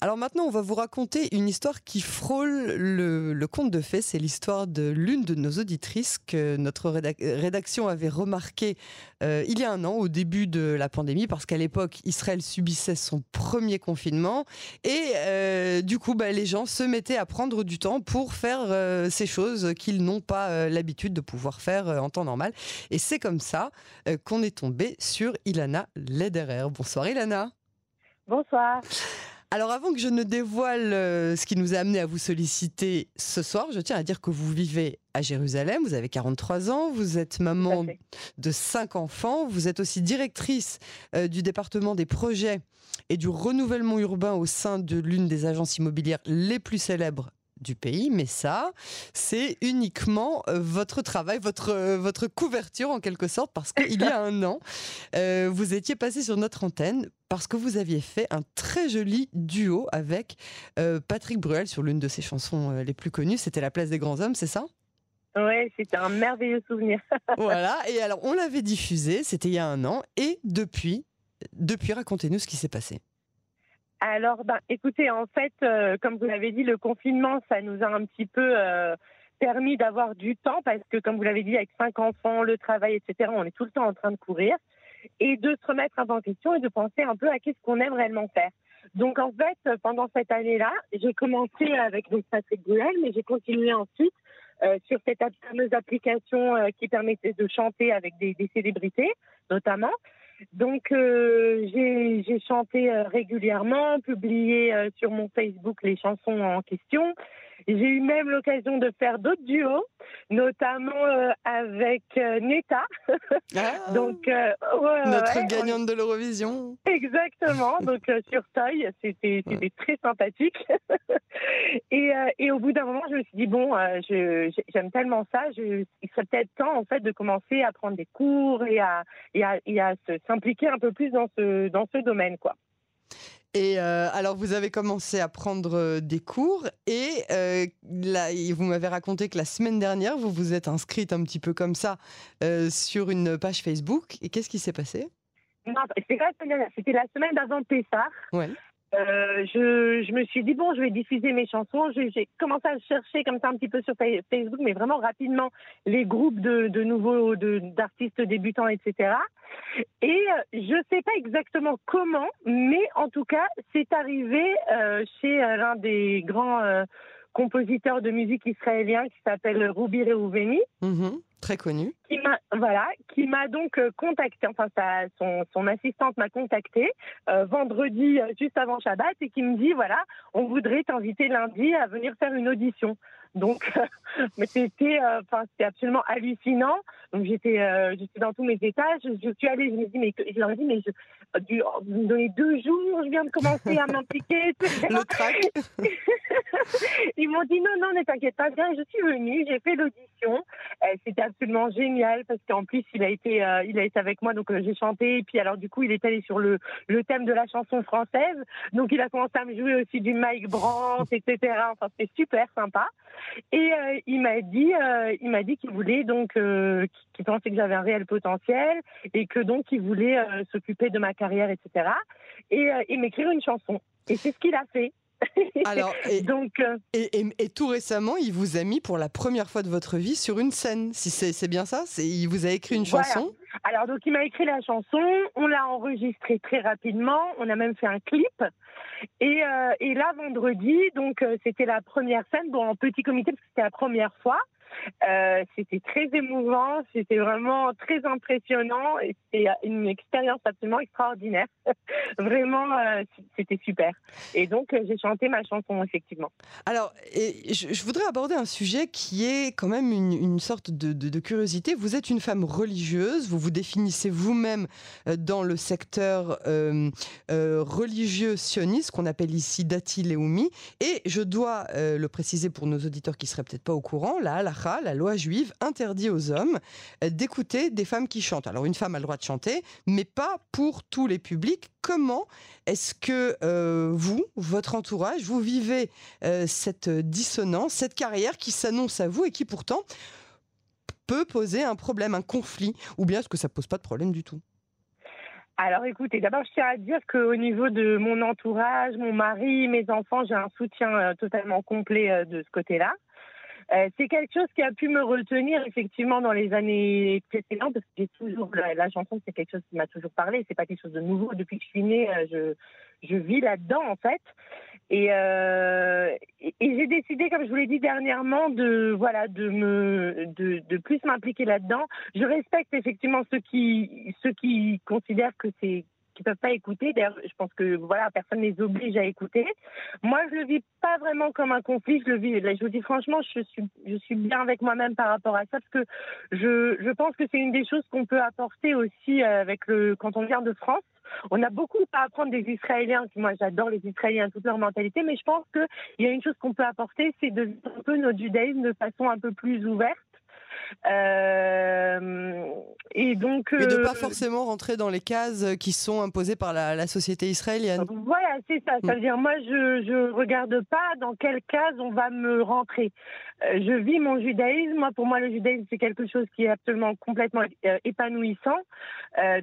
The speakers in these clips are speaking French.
Alors maintenant, on va vous raconter une histoire qui frôle le, conte de fées. C'est l'histoire de l'une de nos auditrices que notre rédaction avait remarqué euh, il y a un an, au début de la pandémie, parce qu'à l'époque, Israël subissait son premier confinement. Et euh, du coup, bah, les gens se mettaient à prendre du temps pour faire euh, ces choses qu'ils n'ont pas l'habitude de pouvoir faire en temps normal. Et c'est comme ça qu'on est tombé sur Ilana Lederer. Bonsoir Ilana. Bonsoir. Alors avant que je ne dévoile euh, ce qui nous a amené à vous solliciter ce soir, je tiens à dire que vous vivez à Jérusalem, vous avez 43 ans, vous êtes maman de cinq enfants, vous êtes aussi directrice euh, du département des projets et du renouvellement urbain au sein de l'une des agences immobilières les plus célèbres du pays, mais ça, c'est uniquement euh, votre travail, votre, euh, votre couverture en quelque sorte, parce qu'il y a un an, euh, vous étiez passé sur notre antenne parce que vous aviez fait un très joli duo avec Patrick Bruel sur l'une de ses chansons les plus connues, c'était La place des grands hommes, c'est ça? Oui, c'était un merveilleux souvenir. voilà, et alors on l'avait diffusé, c'était il y a un an, et depuis, depuis racontez-nous ce qui s'est passé. Alors, ben, écoutez, en fait, euh, comme vous l'avez dit, le confinement, ça nous a un petit peu euh, permis d'avoir du temps parce que, comme vous l'avez dit, avec cinq enfants, le travail, etc., on est tout le temps en train de courir et de se remettre un peu en question et de penser un peu à qu'est-ce qu'on aime réellement faire. Donc, en fait, pendant cette année-là, j'ai commencé avec donc, Patrick Bruel, mais j'ai continué ensuite euh, sur cette fameuse application qui permettait de chanter avec des célébrités, notamment. Donc euh, j'ai chanté euh, régulièrement, publié euh, sur mon Facebook les chansons en question. J'ai eu même l'occasion de faire d'autres duos, notamment euh, avec euh, Neta. Ah. Donc, euh, notre gagnante de l'Eurovision. Exactement. Donc sur Toy, c'était très sympathique. et, et, au bout d'un moment, je me suis dit bon, j'aime tellement ça, je, il serait peut-être temps en fait de commencer à prendre des cours et à, et à, et à s'impliquer un peu plus dans ce dans ce domaine, quoi. Et euh, alors, vous avez commencé à prendre euh, des cours et euh, là, vous m'avez raconté que la semaine dernière, vous vous êtes inscrite un petit peu comme ça sur une page Facebook. Et qu'est-ce qui s'est passé? Non, c'était la semaine d'avant Pessah. Ouais. Euh, je, me suis dit, bon, je vais diffuser mes chansons. J'ai commencé à chercher comme ça un petit peu sur Facebook, mais vraiment rapidement, les groupes de, nouveaux, d'artistes débutants, etc. Et euh, je ne sais pas exactement comment, mais en tout cas, c'est arrivé euh, chez l'un des grands compositeur de musique israélien qui s'appelle Ruby Reouveni. Mhm, très connu. Qui m'a, voilà, qui m'a donc euh, contacté, enfin sa, son, son assistante m'a contacté euh, vendredi euh, juste avant Shabbat et qui me dit voilà, on voudrait t'inviter lundi à venir faire une audition. Donc, mais c'était, enfin, c'était absolument hallucinant. Donc j'étais, j'étais dans tous mes étages. Je suis allée, je me dis mais je leur ai dit mais je, du, vous me donnez deux jours, je viens de commencer à m'impliquer. Le trac. Ils m'ont dit non, non, ne t'inquiète pas, bien, je suis venue, j'ai fait l'audition. Euh, c'était absolument génial parce qu'en plus, il a été, euh, il a été avec moi, donc euh, j'ai chanté. Et puis alors, du coup, il est allé sur le, le thème de la chanson française. Donc, il a commencé à me jouer aussi du Mike Brandt, etc. Enfin, c'était super sympa. Et il m'a dit, il m'a dit qu'il voulait donc, qu'il pensait que j'avais un réel potentiel et que donc il voulait s'occuper de ma carrière, etc. Et, et m'écrire une chanson. Et c'est ce qu'il a fait. Alors, et, Donc, euh, et, tout récemment, il vous a mis pour la première fois de votre vie sur une scène. Si c'est bien ça, il vous a écrit une chanson. Alors donc il m'a écrit la chanson, on l'a enregistrée très rapidement, on a même fait un clip. Et, euh, et là vendredi, donc euh, c'était la première scène, bon en petit comité parce que c'était la première fois. Euh, c'était très émouvant, c'était vraiment très impressionnant et c'était une expérience absolument extraordinaire. vraiment, euh, c'était super. Et donc, euh, j'ai chanté ma chanson, effectivement. Alors, je, voudrais aborder un sujet qui est quand même une, sorte de, curiosité. Vous êtes une femme religieuse, vous vous définissez vous-même dans le secteur religieux sioniste, qu'on appelle ici Dati Leumi. Et je dois le préciser pour nos auditeurs qui seraient peut-être pas au courant, la la loi juive interdit aux hommes euh, d'écouter des femmes qui chantent. Alors une femme a le droit de chanter, mais pas pour tous les publics. Comment est-ce que euh, vous, votre entourage, vous vivez euh, cette dissonance, cette carrière qui s'annonce à vous et qui pourtant peut poser un problème, un conflit, ou bien est-ce que ça pose pas de problème du tout? Alors écoutez, d'abord je tiens à dire qu'au niveau de mon entourage, mon mari, mes enfants, j'ai un soutien totalement complet de ce côté-là. Euh, c'est quelque chose qui a pu me retenir effectivement dans les années précédentes parce que j'ai toujours la, chanson c'est quelque chose qui m'a toujours parlé c'est pas quelque chose de nouveau. Depuis que je suis née je je vis là-dedans en fait. Et, et, j'ai décidé comme je vous l'ai dit dernièrement de voilà de me de, de plus m'impliquer là-dedans. Je respecte effectivement ceux qui ceux qui considèrent que c'est qui peuvent pas écouter. D'ailleurs, je pense que voilà, personne les oblige à écouter. Moi, je le vis pas vraiment comme un conflit. Je le vis. Là, je vous dis franchement, je suis je suis bien avec moi-même par rapport à ça parce que je je pense que c'est une des choses qu'on peut apporter aussi euh, avec le quand on vient de France. On a beaucoup à apprendre des Israéliens. Moi, j'adore les Israéliens, toute leur mentalité, mais je pense qu'il y a une chose qu'on peut apporter, c'est de vivre un peu notre judaïsme de façon un peu plus ouverte euh, et donc, Mais de pas euh, forcément rentrer dans les cases qui sont imposées par la, société israélienne. Voilà, c'est ça. Ça veut dire, moi, je ne regarde pas dans quelle case on va me rentrer. Euh, je vis mon judaïsme. Moi, pour moi, le judaïsme, c'est quelque chose qui est absolument complètement épanouissant.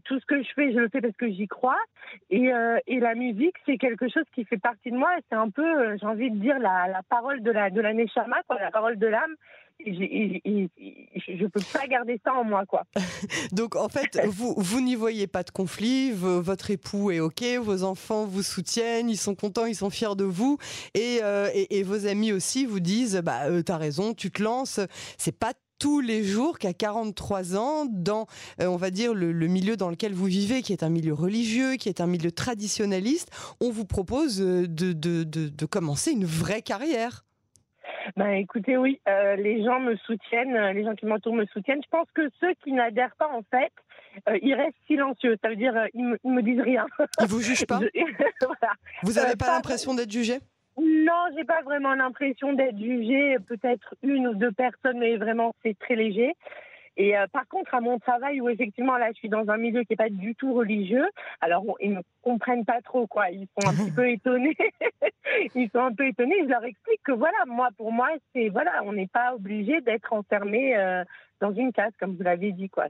tout ce que je fais, je le fais parce que j'y crois. Et, et la musique, c'est quelque chose qui fait partie de moi. C'est un peu, j'ai envie de dire, la, la parole de la, de la Neshama, quoi, la parole de l'âme je peux pas garder ça en moi, quoi. Donc, en fait, vous, vous n'y voyez pas de conflit, votre époux est OK, vos enfants vous soutiennent, ils sont contents, ils sont fiers de vous, et, euh, et, vos amis aussi vous disent, bah, euh, t'as raison, tu te lances, c'est pas tous les jours qu'à 43 ans, dans, euh, on va dire, le, milieu dans lequel vous vivez, qui est un milieu religieux, qui est un milieu traditionnaliste, on vous propose de, de, de commencer une vraie carrière. Ben écoutez, oui, euh, les gens me soutiennent, euh, les gens qui m'entourent me soutiennent. Je pense que ceux qui n'adhèrent pas, en fait, euh, ils restent silencieux. Ça veut dire, ils, me, me disent rien. Ils vous jugent pas Vous n'avez pas, l'impression d'être jugé Non, j'ai pas vraiment l'impression d'être jugé. Peut-être une ou deux personnes, mais vraiment, c'est très léger. Et euh, par contre, à mon travail, où effectivement, là, je suis dans un milieu qui n'est pas du tout religieux, alors ils ne comprennent pas trop, quoi. Ils sont un petit peu étonnés. ils sont un peu étonnés. Je leur explique que, voilà, moi, pour moi, c'est, voilà, on n'est pas obligé d'être enfermé euh, dans une case, comme vous l'avez dit. Quoi.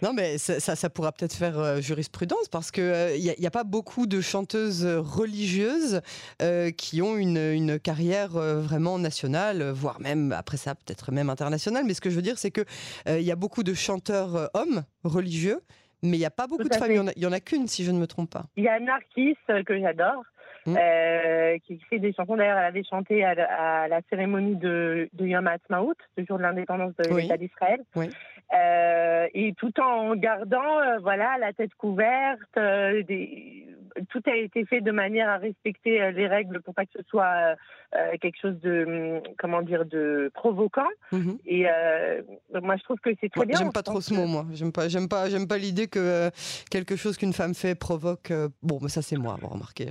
Non, mais ça, ça, pourra peut-être faire euh, jurisprudence parce qu'il n'y euh, a, a, pas beaucoup de chanteuses religieuses euh, qui ont une, une carrière vraiment nationale, voire même, après ça, peut-être même internationale. Mais ce que je veux dire, c'est qu'il il y a beaucoup de chanteurs hommes religieux. Mais il n'y a pas beaucoup de femmes, il n'y en a, qu'une si je ne me trompe pas. Il y a Narkis que j'adore, Mm. Euh, qui fait des chansons. D'ailleurs, elle avait chanté à, la cérémonie de, de Yom Ha'atzmaut, le jour de l'indépendance de l'État d'Israël. Euh, et tout en gardant, euh, voilà, la tête couverte. Des... Tout a été fait de manière à respecter les règles pour pas que ce soit quelque chose de, hum, comment dire, de provoquant. Mm-hmm. Et moi, je trouve que c'est très bien. J'aime pas trop ce mot, moi. J'aime pas, j'aime pas, j'aime pas l'idée que quelque chose qu'une femme fait provoque. bon, mais ça c'est moi, vous remarquez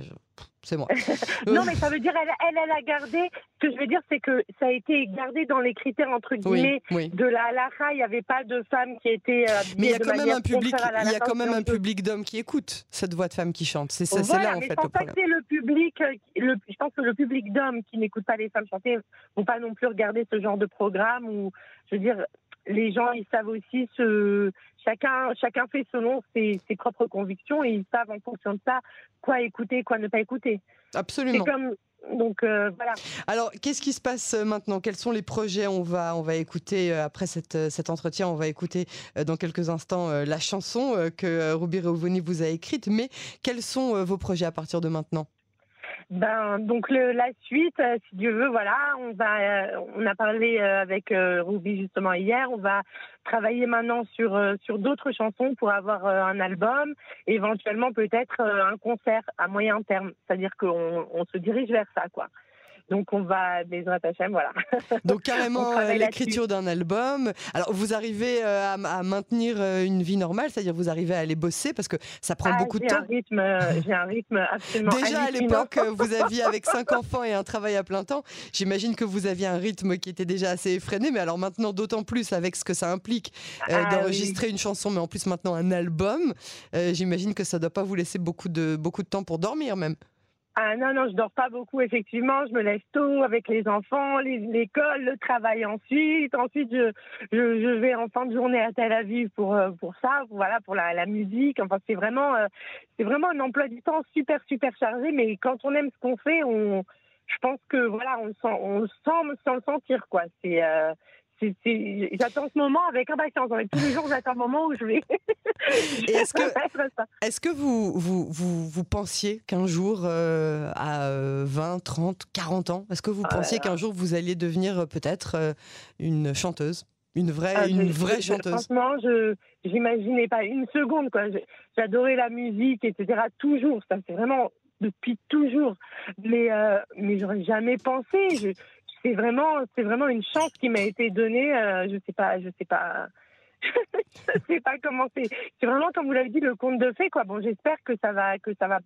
c'est moi. non, mais ça veut dire, elle, elle, a gardé. Ce que je veux dire, c'est que ça a été gardé dans les critères entre guillemets de la halakha. Il n'y avait pas de femmes qui étaient. Euh, mais il y a quand même un public. Il y a quand même un public d'hommes qui écoutent cette voix de femme qui chante. C'est là en fait le problème. le public. Euh, le, je pense que le public d'hommes qui n'écoutent pas les femmes chanter vont pas non plus regarder ce genre de programme ou, je veux dire, les gens, ils savent aussi ce, chacun, chacun fait selon ses, ses, propres convictions et ils savent en fonction de ça quoi écouter, quoi ne pas écouter. Absolument. Comme, donc euh, voilà. Alors, qu'est-ce qui se passe euh, maintenant? Quels sont les projets? On va, on va écouter euh, après cette, cet entretien, on va écouter dans quelques instants la chanson que Ruby Reuvoni vous a écrite. Mais quels sont vos projets à partir de maintenant? Ben donc le, la suite, euh, si Dieu veut, voilà, on va, euh, on a parlé euh, avec Ruby justement hier. On va travailler maintenant sur sur d'autres chansons pour avoir un album, éventuellement peut-être un concert à moyen terme. C'est-à-dire qu'on on se dirige vers ça, quoi. Donc on va des Hachem, voilà. Donc carrément euh, l'écriture d'un album. Alors vous arrivez euh, à, maintenir euh, une vie normale, c'est-à-dire vous arrivez à aller bosser parce que ça prend ah, beaucoup de temps. j'ai un rythme absolument. Déjà à l'époque, vous aviez avec cinq enfants et un travail à plein temps. J'imagine que vous aviez un rythme qui était déjà assez effréné, mais alors maintenant d'autant plus avec ce que ça implique ah d'enregistrer une chanson, mais en plus maintenant un album. J'imagine que ça ne doit pas vous laisser beaucoup de beaucoup de temps pour dormir même. Ah non, non, je dors pas beaucoup, effectivement. Je me lève tôt avec les enfants, l'école, le travail ensuite. Ensuite, je, je, vais en fin de journée à Tel Aviv pour, euh, pour ça, voilà, pour la, la musique. Enfin, c'est vraiment, euh, c'est vraiment un emploi du temps super, super chargé. Mais quand on aime ce qu'on fait, on, je pense que, voilà, on, sent, on sent sans le sentir, quoi. C'est, euh, j'attends ce moment avec impatience. tous les jours, j'attends le moment où je vais. est-ce que, est que vous, vous, vous, vous pensiez qu'un jour, euh, à 20, 30, 40 ans, est-ce que vous ah pensiez qu'un jour vous alliez devenir euh, peut-être euh, une chanteuse? Une vraie, ah, une vraie chanteuse. Franchement, je n'imaginais pas une seconde. quoi. J'adorais la musique, etc. Toujours. Ça, c'est vraiment depuis toujours. Mais, euh, mais j'aurais jamais pensé. Je, c'est vraiment, c'est vraiment une chance qui m'a été donnée. Euh, je sais pas, je sais pas. je sais pas comment c'est. C'est vraiment, comme vous l'avez dit, le conte de fées, quoi. Bon, j'espère que ça va, que ça va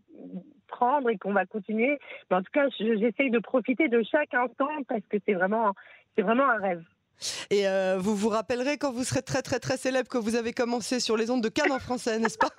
prendre et qu'on va continuer. Mais en tout cas, j'essaye de profiter de chaque instant parce que c'est vraiment, c'est vraiment un rêve. Et euh, vous vous rappellerez quand vous serez très très très célèbre que vous avez commencé sur les ondes de Cannes en français, n'est-ce pas?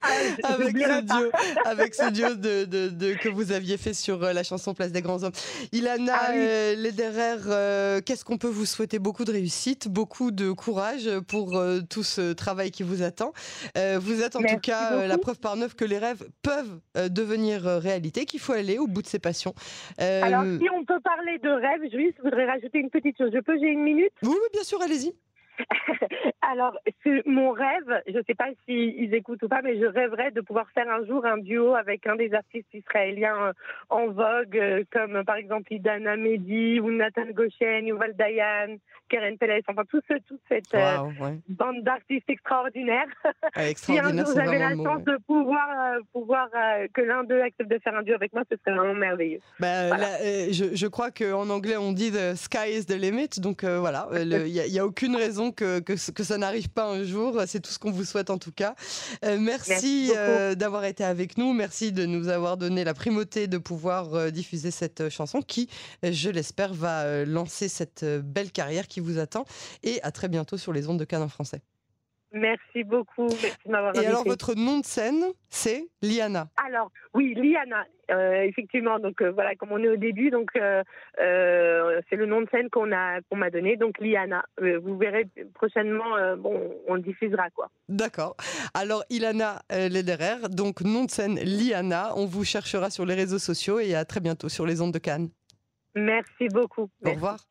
Ah, avec, ce duo, avec ce duo de, de, que vous aviez fait sur euh, la chanson Place des Grands Hommes. Ilana ah, euh, Lederer, qu'est-ce qu'on peut vous souhaiter? Beaucoup de réussite, beaucoup de courage pour tout ce travail qui vous attend. vous êtes en tout cas la preuve par neuf que les rêves peuvent devenir réalité, qu'il faut aller au bout de ses passions. Alors si on peut parler de rêve, je voudrais rajouter une petite chose. Je peux, j'ai Oui, bien sûr, allez-y. Alors, mon rêve, je ne sais pas s'ils écoutent ou pas, mais je rêverais de pouvoir faire un jour un duo avec un des artistes israéliens euh, en vogue, euh, comme par exemple Idana Mehdi ou Nathan Goshen, Yuval Dayan, Keren Peles, enfin tout ce, toute cette euh, bande d'artistes extraordinaires. si un jour j'avais la chance de pouvoir, pouvoir que l'un d'eux accepte de faire un duo avec moi, ce serait vraiment merveilleux. Bah, je, je, crois qu'en anglais on dit the sky is the limit, donc voilà, il n'y a, a, aucune raison que, que, que ça n'arrive pas un jour. C'est tout ce qu'on vous souhaite en tout cas. Euh, merci, euh, d'avoir été avec nous. Merci de nous avoir donné la primauté de pouvoir euh, diffuser cette chanson qui, je l'espère, va lancer cette belle carrière qui vous attend. Et à très bientôt sur les ondes de Cannes français. Merci beaucoup. Merci de m'avoir Et alors, votre nom de scène, c'est Liana Alors, oui, Liana, euh, effectivement. Donc, euh, voilà, comme on est au début, donc euh, c'est le nom de scène qu'on a qu'on m'a donné. Donc, Liana. vous verrez prochainement, bon, on le diffusera, quoi. D'accord. Alors, Ilana Lederer, donc nom de scène Liana. On vous cherchera sur les réseaux sociaux et à très bientôt sur les ondes de Cannes. Merci beaucoup. Au revoir.